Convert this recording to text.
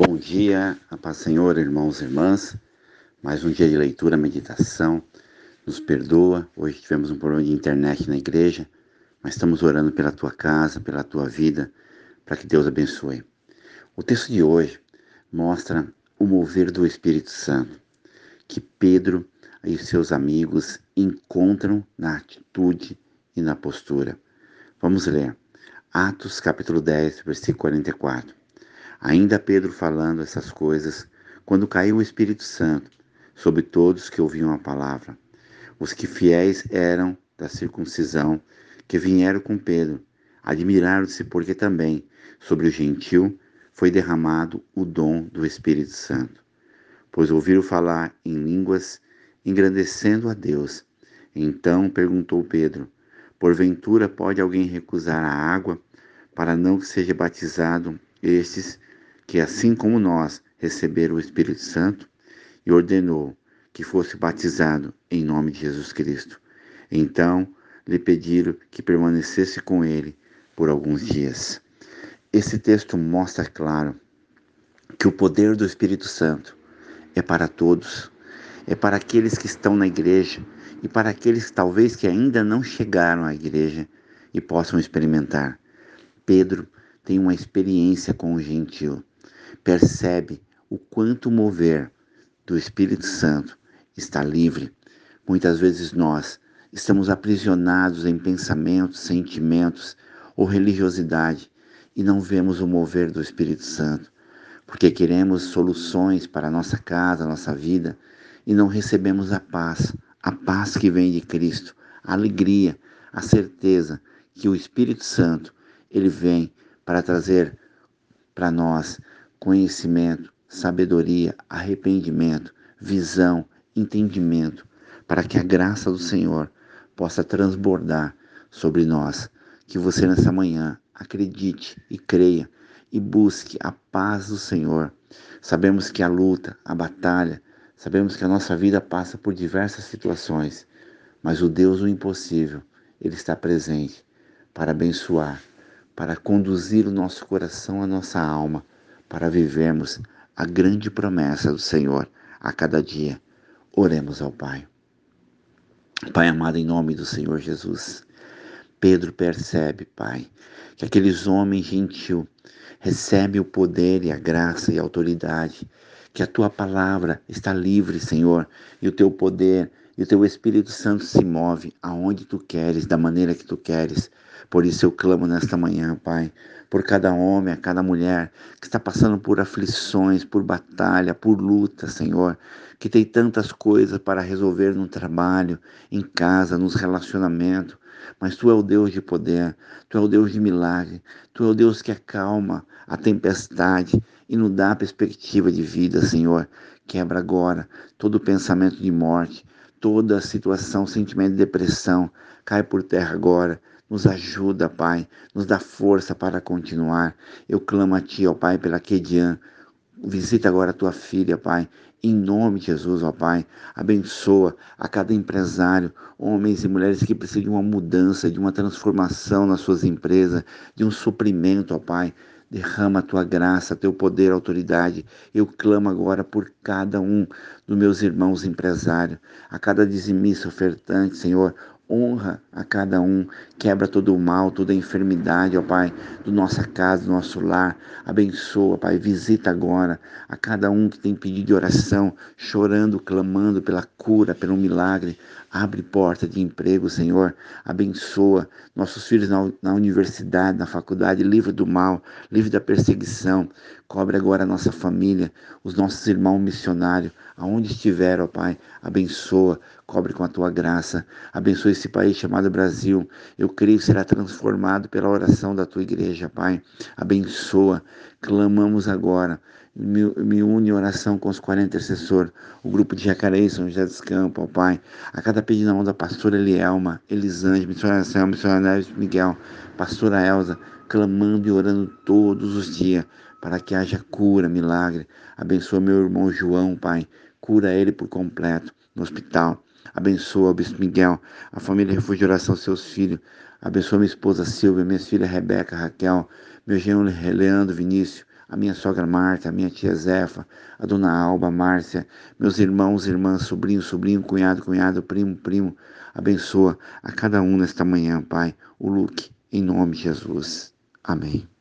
Bom dia, a paz Senhor, irmãos e irmãs. Mais um dia de leitura, meditação. Nos perdoa. Hoje tivemos um problema de internet na igreja, mas estamos orando pela tua casa, pela tua vida, para que Deus abençoe. O texto de hoje mostra o mover do Espírito Santo, que Pedro e seus amigos encontram na atitude e na postura. Vamos ler. Atos capítulo 10, versículo 44. Ainda Pedro falando essas coisas, quando caiu o Espírito Santo sobre todos que ouviam a palavra. Os que fiéis eram da circuncisão, que vieram com Pedro, admiraram-se porque também sobre o gentil foi derramado o dom do Espírito Santo. Pois ouviram falar em línguas, engrandecendo a Deus. Então perguntou Pedro: Porventura pode alguém recusar a água para não que seja batizado estes que, assim como nós, receberam o Espírito Santo, e ordenou que fosse batizado em nome de Jesus Cristo. Então lhe pediram que permanecesse com ele por alguns dias. Esse texto mostra claro que o poder do Espírito Santo é para todos, é para aqueles que estão na igreja e para aqueles talvez que ainda não chegaram à igreja e possam experimentar. Pedro tem uma experiência com o gentil percebe o quanto mover do Espírito Santo está livre. Muitas vezes nós estamos aprisionados em pensamentos, sentimentos ou religiosidade e não vemos o mover do Espírito Santo, porque queremos soluções para a nossa casa, nossa vida e não recebemos a paz, a paz que vem de Cristo, a alegria, a certeza que o Espírito Santo ele vem para trazer para nós conhecimento, sabedoria, arrependimento, visão, entendimento, para que a graça do Senhor possa transbordar sobre nós. Que você nessa manhã acredite e creia e busque a paz do Senhor. Sabemos que a luta, a batalha, sabemos que a nossa vida passa por diversas situações, mas o Deus do impossível, ele está presente para abençoar, para conduzir o nosso coração, a nossa alma para vivermos a grande promessa do Senhor a cada dia. Oremos ao Pai. Pai amado, em nome do Senhor Jesus, Pedro percebe, Pai, que aqueles homens gentil recebem o poder e a graça e a autoridade, que a tua palavra está livre, Senhor, e o teu poder e o teu Espírito Santo se move aonde tu queres, da maneira que tu queres. Por isso eu clamo nesta manhã, Pai, por cada homem, a cada mulher que está passando por aflições, por batalha, por luta, Senhor, que tem tantas coisas para resolver no trabalho, em casa, nos relacionamentos. Mas tu é o Deus de poder, tu é o Deus de milagre, tu é o Deus que acalma a tempestade e nos dá a perspectiva de vida, Senhor. Quebra agora todo pensamento de morte, toda situação, sentimento de depressão, cai por terra agora. Nos ajuda, Pai, nos dá força para continuar. Eu clamo a Ti, ó Pai, pela Kedian. Visita agora a tua filha, Pai, em nome de Jesus, ó Pai. Abençoa a cada empresário, homens e mulheres que precisam de uma mudança, de uma transformação nas suas empresas, de um suprimento, ó Pai. Derrama a tua graça, teu poder, autoridade. Eu clamo agora por cada um dos meus irmãos empresários, a cada dizimista ofertante, Senhor honra a cada um, quebra todo o mal, toda a enfermidade, ó Pai, do nossa casa, do nosso lar. Abençoa, Pai, visita agora a cada um que tem pedido de oração, chorando, clamando pela cura, pelo milagre. Abre porta de emprego, Senhor. Abençoa nossos filhos na, na universidade, na faculdade, livre do mal, livre da perseguição. Cobre agora a nossa família, os nossos irmãos missionários, aonde estiver, ó Pai. Abençoa, cobre com a tua graça. Abençoa esse país chamado Brasil. Eu creio que será transformado pela oração da tua igreja, Pai. Abençoa. Clamamos agora. Me, me une em oração com os 40 intercessores, o grupo de Jacareí, São José dos Campos, ó Pai. A cada pedido na mão da pastora Elielma, Elisângela, missionária Selma, missionária Miguel, pastora Elza, clamando e orando todos os dias para que haja cura, milagre. Abençoa meu irmão João, Pai. Cura ele por completo no hospital. Abençoa o Bispo Miguel, a família Refúgio de Oração, seus filhos. Abençoa minha esposa Silvia, minhas filhas Rebeca, Raquel, meu genro Leandro, Vinícius. a minha sogra Marta, a minha tia Zefa, a dona Alba, Márcia, meus irmãos, irmãs, sobrinho, sobrinho, cunhado, cunhado, primo, primo. Abençoa a cada um nesta manhã, Pai, o Luke, em nome de Jesus. Amém.